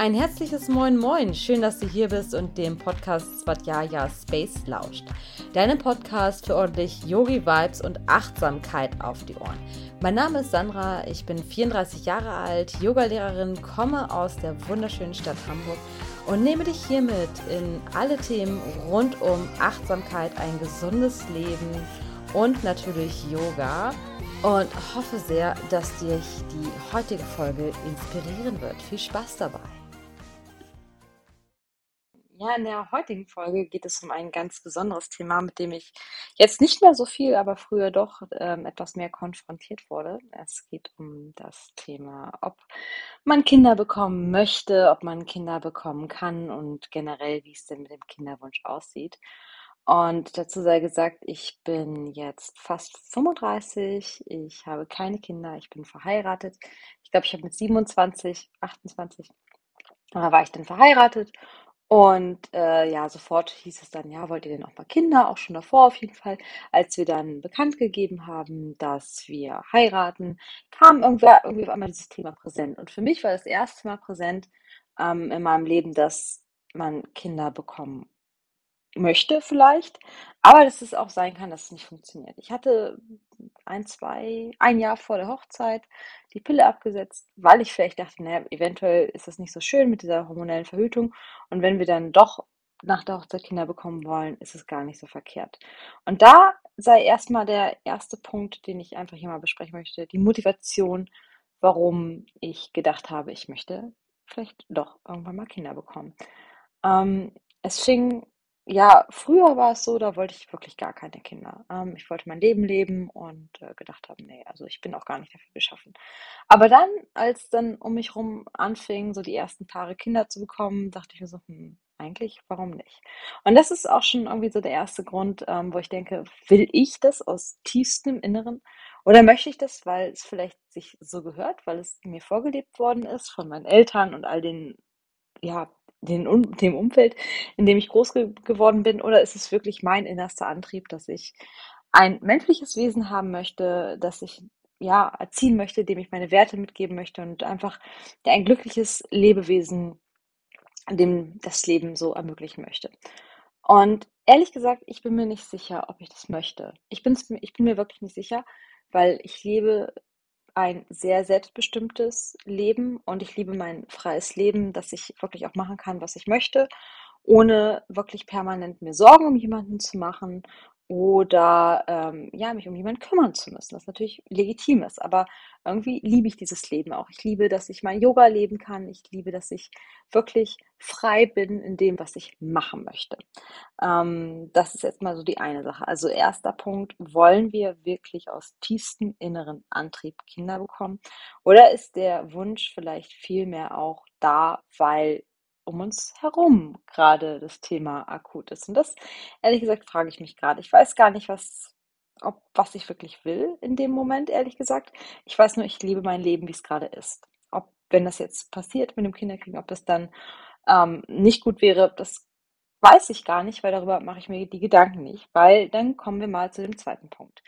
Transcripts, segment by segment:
Ein herzliches Moin Moin. Schön, dass du hier bist und dem Podcast Svatjaya Space lauscht. Deinem Podcast für ordentlich Yogi-Vibes und Achtsamkeit auf die Ohren. Mein Name ist Sandra, ich bin 34 Jahre alt, Yogalehrerin, komme aus der wunderschönen Stadt Hamburg und nehme dich hiermit in alle Themen rund um Achtsamkeit, ein gesundes Leben und natürlich Yoga und hoffe sehr, dass dich die heutige Folge inspirieren wird. Viel Spaß dabei! Ja, in der heutigen Folge geht es um ein ganz besonderes Thema, mit dem ich jetzt nicht mehr so viel, aber früher doch ähm, etwas mehr konfrontiert wurde. Es geht um das Thema, ob man Kinder bekommen möchte, ob man Kinder bekommen kann und generell, wie es denn mit dem Kinderwunsch aussieht. Und dazu sei gesagt, ich bin jetzt fast 35, ich habe keine Kinder, ich bin verheiratet. Ich glaube, ich habe mit 27, 28, da war ich dann verheiratet und äh, ja, sofort hieß es dann, ja, wollt ihr denn auch mal Kinder? Auch schon davor auf jeden Fall. Als wir dann bekannt gegeben haben, dass wir heiraten, kam irgendwie, irgendwie auf einmal dieses Thema präsent. Und für mich war das erste Mal präsent ähm, in meinem Leben, dass man Kinder bekommen möchte vielleicht, aber dass es auch sein kann, dass es nicht funktioniert. Ich hatte ein, zwei, ein Jahr vor der Hochzeit die Pille abgesetzt, weil ich vielleicht dachte, naja, eventuell ist das nicht so schön mit dieser hormonellen Verhütung und wenn wir dann doch nach der Hochzeit Kinder bekommen wollen, ist es gar nicht so verkehrt. Und da sei erstmal der erste Punkt, den ich einfach hier mal besprechen möchte, die Motivation, warum ich gedacht habe, ich möchte vielleicht doch irgendwann mal Kinder bekommen. Ähm, es fing ja, früher war es so, da wollte ich wirklich gar keine Kinder. Ähm, ich wollte mein Leben leben und äh, gedacht habe, nee, also ich bin auch gar nicht dafür geschaffen. Aber dann, als dann um mich rum anfing, so die ersten Paare Kinder zu bekommen, dachte ich mir so, hm, eigentlich, warum nicht? Und das ist auch schon irgendwie so der erste Grund, ähm, wo ich denke, will ich das aus tiefstem Inneren? Oder möchte ich das, weil es vielleicht sich so gehört, weil es mir vorgelebt worden ist von meinen Eltern und all den ja, den, dem Umfeld, in dem ich groß ge geworden bin, oder ist es wirklich mein innerster Antrieb, dass ich ein menschliches Wesen haben möchte, dass ich ja erziehen möchte, dem ich meine Werte mitgeben möchte und einfach ein glückliches Lebewesen, dem das Leben so ermöglichen möchte. Und ehrlich gesagt, ich bin mir nicht sicher, ob ich das möchte. Ich, ich bin mir wirklich nicht sicher, weil ich lebe ein sehr selbstbestimmtes Leben und ich liebe mein freies Leben, dass ich wirklich auch machen kann, was ich möchte, ohne wirklich permanent mir Sorgen um jemanden zu machen oder ähm, ja, mich um jemanden kümmern zu müssen, was natürlich legitim ist. Aber irgendwie liebe ich dieses Leben auch. Ich liebe, dass ich mein Yoga leben kann. Ich liebe, dass ich wirklich frei bin in dem, was ich machen möchte. Ähm, das ist jetzt mal so die eine Sache. Also erster Punkt, wollen wir wirklich aus tiefstem inneren Antrieb Kinder bekommen? Oder ist der Wunsch vielleicht vielmehr auch da, weil um uns herum gerade das Thema akut ist. Und das, ehrlich gesagt, frage ich mich gerade. Ich weiß gar nicht, was, ob, was ich wirklich will in dem Moment, ehrlich gesagt. Ich weiß nur, ich liebe mein Leben, wie es gerade ist. Ob, wenn das jetzt passiert mit dem Kinderkriegen, ob das dann ähm, nicht gut wäre, das weiß ich gar nicht, weil darüber mache ich mir die Gedanken nicht. Weil dann kommen wir mal zu dem zweiten Punkt.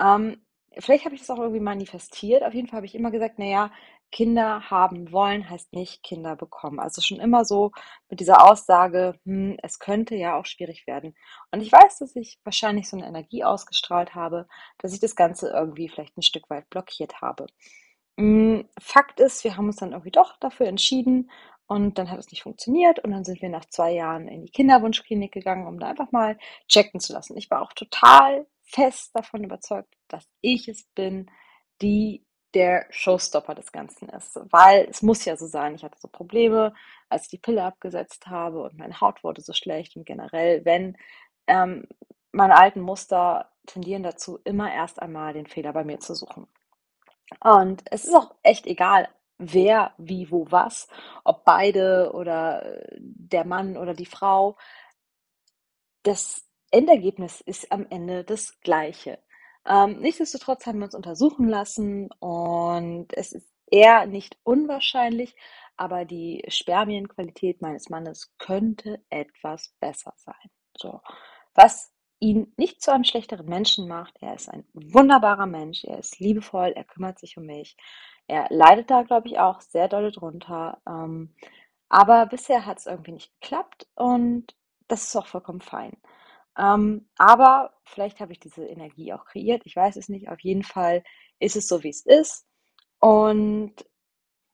Ähm, vielleicht habe ich das auch irgendwie manifestiert. Auf jeden Fall habe ich immer gesagt, naja, Kinder haben wollen heißt nicht Kinder bekommen. Also schon immer so mit dieser Aussage, hm, es könnte ja auch schwierig werden. Und ich weiß, dass ich wahrscheinlich so eine Energie ausgestrahlt habe, dass ich das Ganze irgendwie vielleicht ein Stück weit blockiert habe. Hm, Fakt ist, wir haben uns dann irgendwie doch dafür entschieden und dann hat es nicht funktioniert und dann sind wir nach zwei Jahren in die Kinderwunschklinik gegangen, um da einfach mal checken zu lassen. Ich war auch total fest davon überzeugt, dass ich es bin, die der Showstopper des Ganzen ist. Weil es muss ja so sein, ich hatte so Probleme, als ich die Pille abgesetzt habe und meine Haut wurde so schlecht und generell, wenn ähm, meine alten Muster tendieren dazu, immer erst einmal den Fehler bei mir zu suchen. Und es ist auch echt egal, wer, wie, wo, was, ob beide oder äh, der Mann oder die Frau. Das Endergebnis ist am Ende das gleiche. Ähm, nichtsdestotrotz haben wir uns untersuchen lassen und es ist eher nicht unwahrscheinlich, aber die Spermienqualität meines Mannes könnte etwas besser sein. So, was ihn nicht zu einem schlechteren Menschen macht. Er ist ein wunderbarer Mensch, er ist liebevoll, er kümmert sich um mich. Er leidet da, glaube ich, auch sehr doll drunter. Ähm, Aber bisher hat es irgendwie nicht geklappt und das ist auch vollkommen fein. Ähm, aber vielleicht habe ich diese Energie auch kreiert. Ich weiß es nicht. Auf jeden Fall ist es so, wie es ist. Und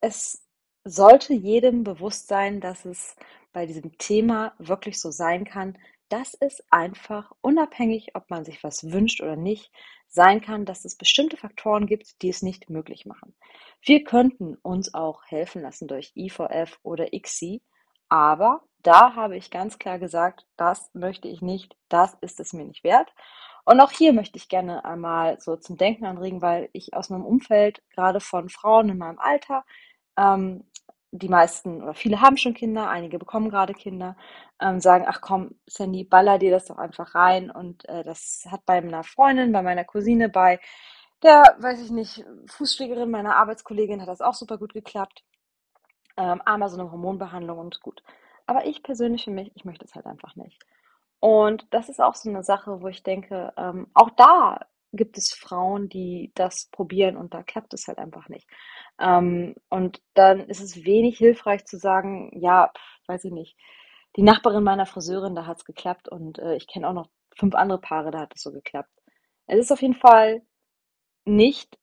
es sollte jedem bewusst sein, dass es bei diesem Thema wirklich so sein kann, dass es einfach unabhängig, ob man sich was wünscht oder nicht, sein kann, dass es bestimmte Faktoren gibt, die es nicht möglich machen. Wir könnten uns auch helfen lassen durch IVF oder ICSI, aber da habe ich ganz klar gesagt, das möchte ich nicht, das ist es mir nicht wert. Und auch hier möchte ich gerne einmal so zum Denken anregen, weil ich aus meinem Umfeld, gerade von Frauen in meinem Alter, ähm, die meisten oder viele haben schon Kinder, einige bekommen gerade Kinder, ähm, sagen, ach komm, Sandy, baller dir das doch einfach rein. Und äh, das hat bei meiner Freundin, bei meiner Cousine, bei der, weiß ich nicht, Fußpflegerin meiner Arbeitskollegin hat das auch super gut geklappt. Ähm, einmal so eine Hormonbehandlung und gut. Aber ich persönlich für mich, ich möchte es halt einfach nicht. Und das ist auch so eine Sache, wo ich denke, ähm, auch da gibt es Frauen, die das probieren und da klappt es halt einfach nicht. Ähm, und dann ist es wenig hilfreich zu sagen, ja, pf, weiß ich nicht, die Nachbarin meiner Friseurin, da hat es geklappt und äh, ich kenne auch noch fünf andere Paare, da hat es so geklappt. Es ist auf jeden Fall nicht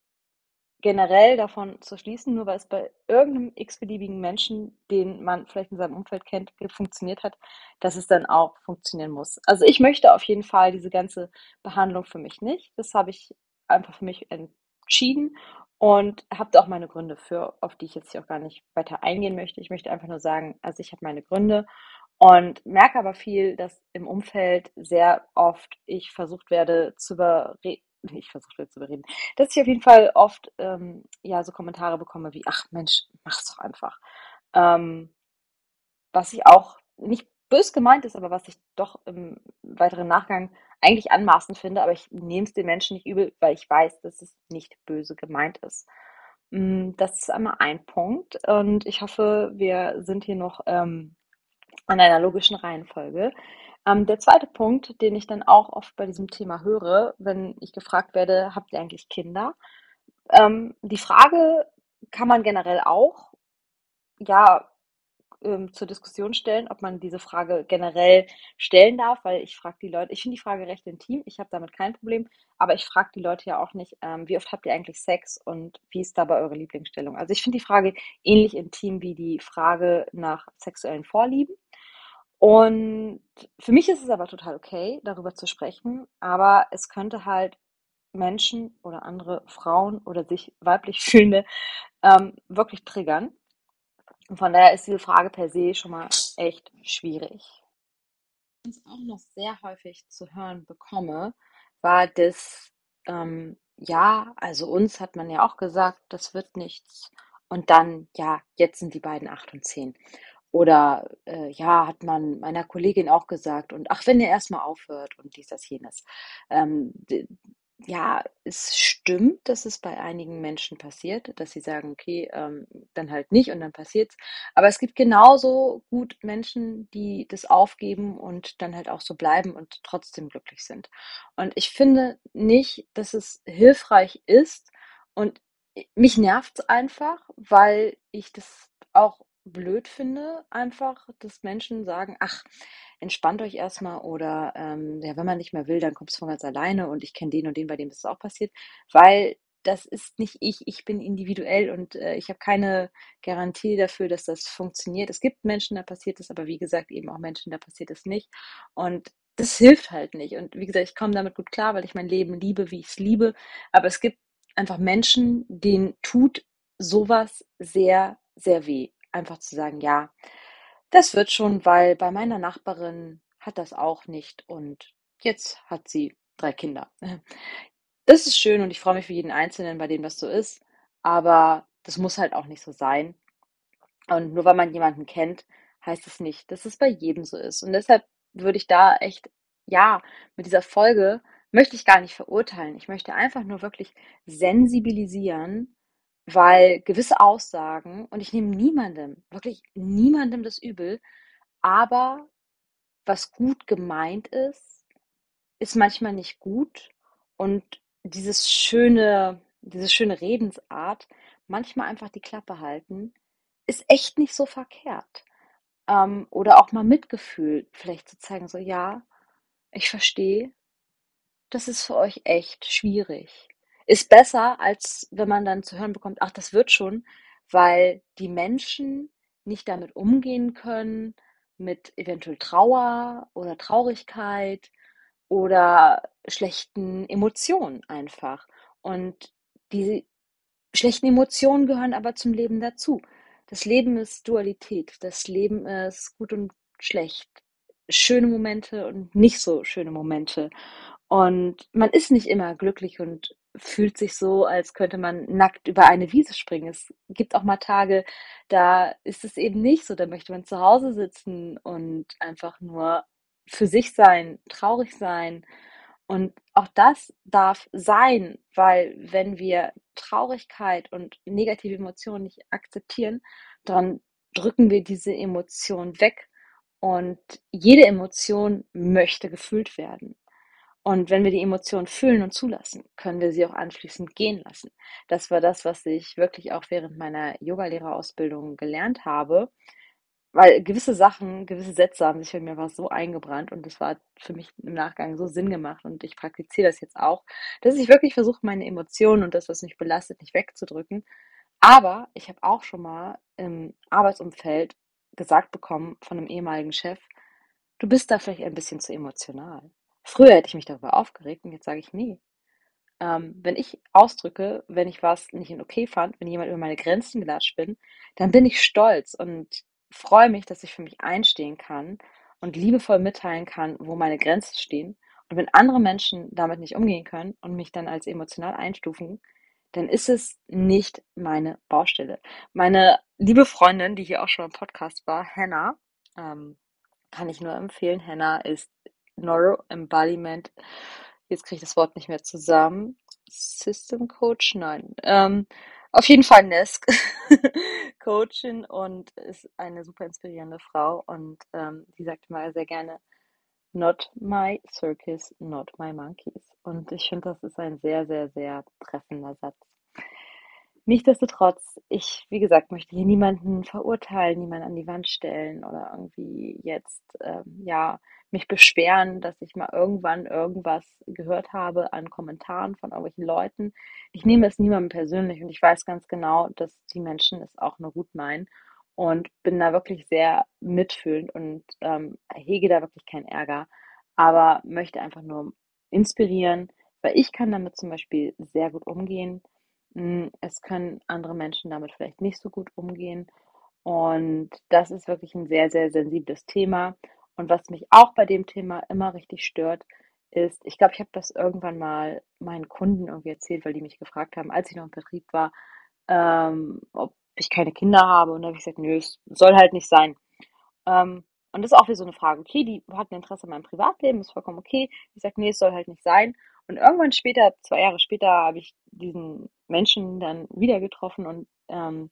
generell davon zu schließen, nur weil es bei irgendeinem x-beliebigen Menschen, den man vielleicht in seinem Umfeld kennt, funktioniert hat, dass es dann auch funktionieren muss. Also ich möchte auf jeden Fall diese ganze Behandlung für mich nicht. Das habe ich einfach für mich entschieden und habe auch meine Gründe für, auf die ich jetzt hier auch gar nicht weiter eingehen möchte. Ich möchte einfach nur sagen, also ich habe meine Gründe und merke aber viel, dass im Umfeld sehr oft ich versucht werde zu überreden, ich versuche zu überreden, dass ich auf jeden Fall oft ähm, ja so Kommentare bekomme wie, ach Mensch, mach's doch einfach. Ähm, was ich auch nicht bös gemeint ist, aber was ich doch im weiteren Nachgang eigentlich anmaßend finde, aber ich nehme es den Menschen nicht übel, weil ich weiß, dass es nicht böse gemeint ist. Mm, das ist einmal ein Punkt und ich hoffe, wir sind hier noch ähm, an einer logischen Reihenfolge. Ähm, der zweite Punkt, den ich dann auch oft bei diesem Thema höre, wenn ich gefragt werde, habt ihr eigentlich Kinder? Ähm, die Frage kann man generell auch, ja, ähm, zur Diskussion stellen, ob man diese Frage generell stellen darf, weil ich frage die Leute, ich finde die Frage recht intim, ich habe damit kein Problem, aber ich frage die Leute ja auch nicht, ähm, wie oft habt ihr eigentlich Sex und wie ist dabei eure Lieblingsstellung? Also ich finde die Frage ähnlich intim wie die Frage nach sexuellen Vorlieben. Und für mich ist es aber total okay, darüber zu sprechen, aber es könnte halt Menschen oder andere Frauen oder sich weiblich fühlende ähm, wirklich triggern. Von daher ist diese Frage per se schon mal echt schwierig. Was ich auch noch sehr häufig zu hören bekomme, war das, ähm, ja, also uns hat man ja auch gesagt, das wird nichts. Und dann, ja, jetzt sind die beiden acht und zehn. Oder äh, ja, hat man meiner Kollegin auch gesagt und ach, wenn er erstmal aufhört und dies, das, jenes. Ähm, ja, es stimmt, dass es bei einigen Menschen passiert, dass sie sagen, okay, ähm, dann halt nicht und dann passiert's. Aber es gibt genauso gut Menschen, die das aufgeben und dann halt auch so bleiben und trotzdem glücklich sind. Und ich finde nicht, dass es hilfreich ist und mich nervt's einfach, weil ich das auch blöd finde, einfach, dass Menschen sagen, ach, entspannt euch erstmal oder ähm, ja, wenn man nicht mehr will, dann kommt es von ganz alleine und ich kenne den und den, bei dem das auch passiert, weil das ist nicht ich, ich bin individuell und äh, ich habe keine Garantie dafür, dass das funktioniert. Es gibt Menschen, da passiert es, aber wie gesagt, eben auch Menschen, da passiert es nicht. Und das hilft halt nicht. Und wie gesagt, ich komme damit gut klar, weil ich mein Leben liebe, wie ich es liebe. Aber es gibt einfach Menschen, denen tut sowas sehr, sehr weh einfach zu sagen, ja, das wird schon, weil bei meiner Nachbarin hat das auch nicht und jetzt hat sie drei Kinder. Das ist schön und ich freue mich für jeden Einzelnen, bei dem das so ist, aber das muss halt auch nicht so sein. Und nur weil man jemanden kennt, heißt es nicht, dass es bei jedem so ist. Und deshalb würde ich da echt, ja, mit dieser Folge möchte ich gar nicht verurteilen. Ich möchte einfach nur wirklich sensibilisieren, weil gewisse Aussagen und ich nehme niemandem, wirklich niemandem das übel, aber was gut gemeint ist, ist manchmal nicht gut und dieses schöne diese schöne Redensart, manchmal einfach die Klappe halten, ist echt nicht so verkehrt. Ähm, oder auch mal Mitgefühl vielleicht zu zeigen, so ja, ich verstehe, das ist für euch echt schwierig. Ist besser, als wenn man dann zu hören bekommt, ach, das wird schon, weil die Menschen nicht damit umgehen können, mit eventuell Trauer oder Traurigkeit oder schlechten Emotionen einfach. Und die schlechten Emotionen gehören aber zum Leben dazu. Das Leben ist Dualität. Das Leben ist gut und schlecht. Schöne Momente und nicht so schöne Momente. Und man ist nicht immer glücklich und fühlt sich so, als könnte man nackt über eine Wiese springen. Es gibt auch mal Tage, da ist es eben nicht so. Da möchte man zu Hause sitzen und einfach nur für sich sein, traurig sein. Und auch das darf sein, weil wenn wir Traurigkeit und negative Emotionen nicht akzeptieren, dann drücken wir diese Emotion weg. Und jede Emotion möchte gefühlt werden. Und wenn wir die Emotionen fühlen und zulassen, können wir sie auch anschließend gehen lassen. Das war das, was ich wirklich auch während meiner Yogalehrerausbildung gelernt habe. Weil gewisse Sachen, gewisse Sätze haben sich bei mir was so eingebrannt und das war für mich im Nachgang so Sinn gemacht und ich praktiziere das jetzt auch, dass ich wirklich versuche, meine Emotionen und das, was mich belastet, nicht wegzudrücken. Aber ich habe auch schon mal im Arbeitsumfeld gesagt bekommen von einem ehemaligen Chef, du bist da vielleicht ein bisschen zu emotional. Früher hätte ich mich darüber aufgeregt und jetzt sage ich, nee. Ähm, wenn ich ausdrücke, wenn ich was nicht in okay fand, wenn jemand über meine Grenzen gelatscht bin, dann bin ich stolz und freue mich, dass ich für mich einstehen kann und liebevoll mitteilen kann, wo meine Grenzen stehen. Und wenn andere Menschen damit nicht umgehen können und mich dann als emotional einstufen, dann ist es nicht meine Baustelle. Meine liebe Freundin, die hier auch schon im Podcast war, Hannah, ähm, kann ich nur empfehlen. Hannah ist Neuro-Embodiment, jetzt kriege ich das Wort nicht mehr zusammen. System Coach? Nein. Ähm, auf jeden Fall Nesk, Coachin und ist eine super inspirierende Frau und ähm, die sagt mal sehr gerne, not my circus, not my monkeys. Und ich finde, das ist ein sehr, sehr, sehr treffender Satz. Nichtsdestotrotz, ich, wie gesagt, möchte hier niemanden verurteilen, niemanden an die Wand stellen oder irgendwie jetzt, ähm, ja, mich beschweren, dass ich mal irgendwann irgendwas gehört habe an Kommentaren von irgendwelchen Leuten. Ich nehme es niemandem persönlich und ich weiß ganz genau, dass die Menschen es auch nur gut meinen und bin da wirklich sehr mitfühlend und ähm, hege da wirklich keinen Ärger, aber möchte einfach nur inspirieren, weil ich kann damit zum Beispiel sehr gut umgehen. Hm, es können andere Menschen damit vielleicht nicht so gut umgehen. Und das ist wirklich ein sehr, sehr sensibles Thema. Und was mich auch bei dem Thema immer richtig stört, ist, ich glaube, ich habe das irgendwann mal meinen Kunden irgendwie erzählt, weil die mich gefragt haben, als ich noch im Vertrieb war, ähm, ob ich keine Kinder habe. Und da habe ich gesagt, nö, es soll halt nicht sein. Ähm, und das ist auch wieder so eine Frage. Okay, die hat ein Interesse an meinem Privatleben, ist vollkommen okay. Ich sage, nee, es soll halt nicht sein. Und irgendwann später, zwei Jahre später, habe ich diesen Menschen dann wieder getroffen und ähm,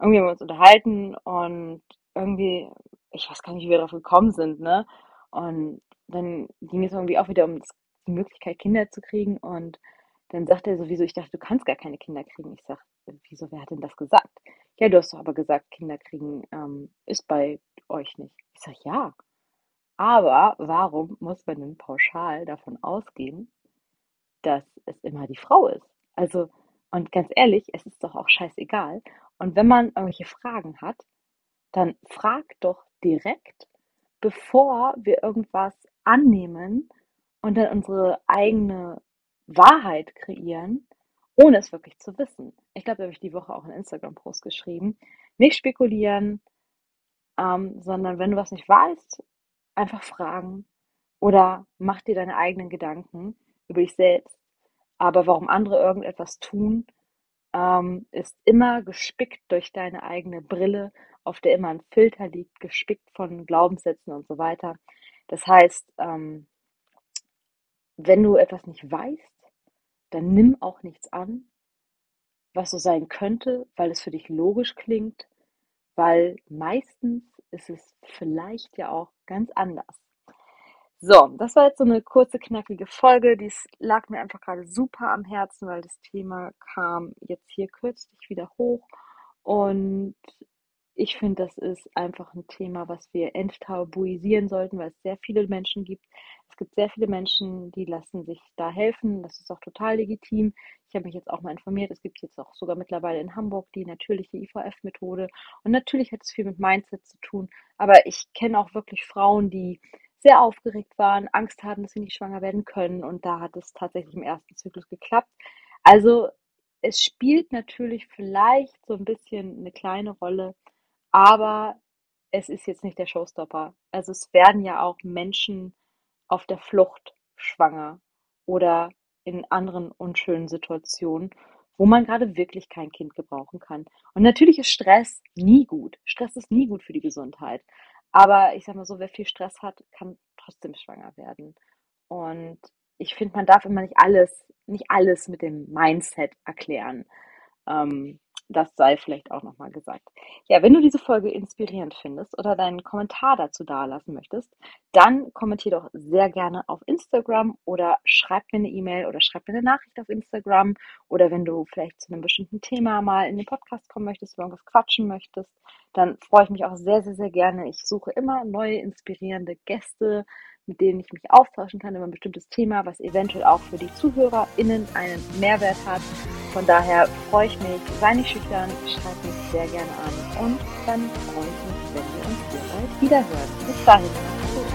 irgendwie haben wir uns unterhalten und irgendwie, ich weiß gar nicht, wie wir darauf gekommen sind, ne? Und dann ging es irgendwie auch wieder um die Möglichkeit, Kinder zu kriegen. Und dann sagt er sowieso, ich dachte, du kannst gar keine Kinder kriegen. Ich sage, wieso, wer hat denn das gesagt? Ja, du hast doch aber gesagt, Kinder kriegen ähm, ist bei euch nicht. Ich sage, ja. Aber warum muss man denn pauschal davon ausgehen, dass es immer die Frau ist? Also, und ganz ehrlich, es ist doch auch scheißegal. Und wenn man irgendwelche Fragen hat, dann frag doch direkt, bevor wir irgendwas annehmen und dann unsere eigene Wahrheit kreieren, ohne es wirklich zu wissen. Ich glaube, da habe ich die Woche auch einen Instagram-Post geschrieben. Nicht spekulieren, ähm, sondern wenn du was nicht weißt, einfach fragen oder mach dir deine eigenen Gedanken über dich selbst. Aber warum andere irgendetwas tun, ähm, ist immer gespickt durch deine eigene Brille, auf der immer ein Filter liegt, gespickt von Glaubenssätzen und so weiter. Das heißt, ähm, wenn du etwas nicht weißt, dann nimm auch nichts an, was so sein könnte, weil es für dich logisch klingt, weil meistens ist es vielleicht ja auch ganz anders. So, das war jetzt so eine kurze, knackige Folge. Dies lag mir einfach gerade super am Herzen, weil das Thema kam jetzt hier kürzlich wieder hoch. Und ich finde, das ist einfach ein Thema, was wir enttabuisieren sollten, weil es sehr viele Menschen gibt. Es gibt sehr viele Menschen, die lassen sich da helfen. Das ist auch total legitim. Ich habe mich jetzt auch mal informiert. Es gibt jetzt auch sogar mittlerweile in Hamburg die natürliche IVF-Methode. Und natürlich hat es viel mit Mindset zu tun. Aber ich kenne auch wirklich Frauen, die sehr aufgeregt waren, Angst hatten, dass sie nicht schwanger werden können. Und da hat es tatsächlich im ersten Zyklus geklappt. Also es spielt natürlich vielleicht so ein bisschen eine kleine Rolle, aber es ist jetzt nicht der Showstopper. Also es werden ja auch Menschen auf der Flucht schwanger oder in anderen unschönen Situationen, wo man gerade wirklich kein Kind gebrauchen kann. Und natürlich ist Stress nie gut. Stress ist nie gut für die Gesundheit. Aber ich sag mal so, wer viel Stress hat, kann trotzdem schwanger werden. Und ich finde, man darf immer nicht alles, nicht alles mit dem Mindset erklären. Ähm, das sei vielleicht auch nochmal gesagt. Ja, wenn du diese Folge inspirierend findest oder deinen Kommentar dazu dalassen möchtest, dann kommentier doch sehr gerne auf Instagram oder schreib mir eine E-Mail oder schreib mir eine Nachricht auf Instagram oder wenn du vielleicht zu einem bestimmten Thema mal in den Podcast kommen möchtest, über irgendwas quatschen möchtest, dann freue ich mich auch sehr, sehr, sehr gerne. Ich suche immer neue inspirierende Gäste, mit denen ich mich austauschen kann über ein bestimmtes Thema, was eventuell auch für die ZuhörerInnen einen Mehrwert hat. Von daher freue ich mich, sei nicht schüchtern, schreib mich sehr gerne an und dann freue ich mich, wenn wir uns hier bald wiederhören. Bis dahin.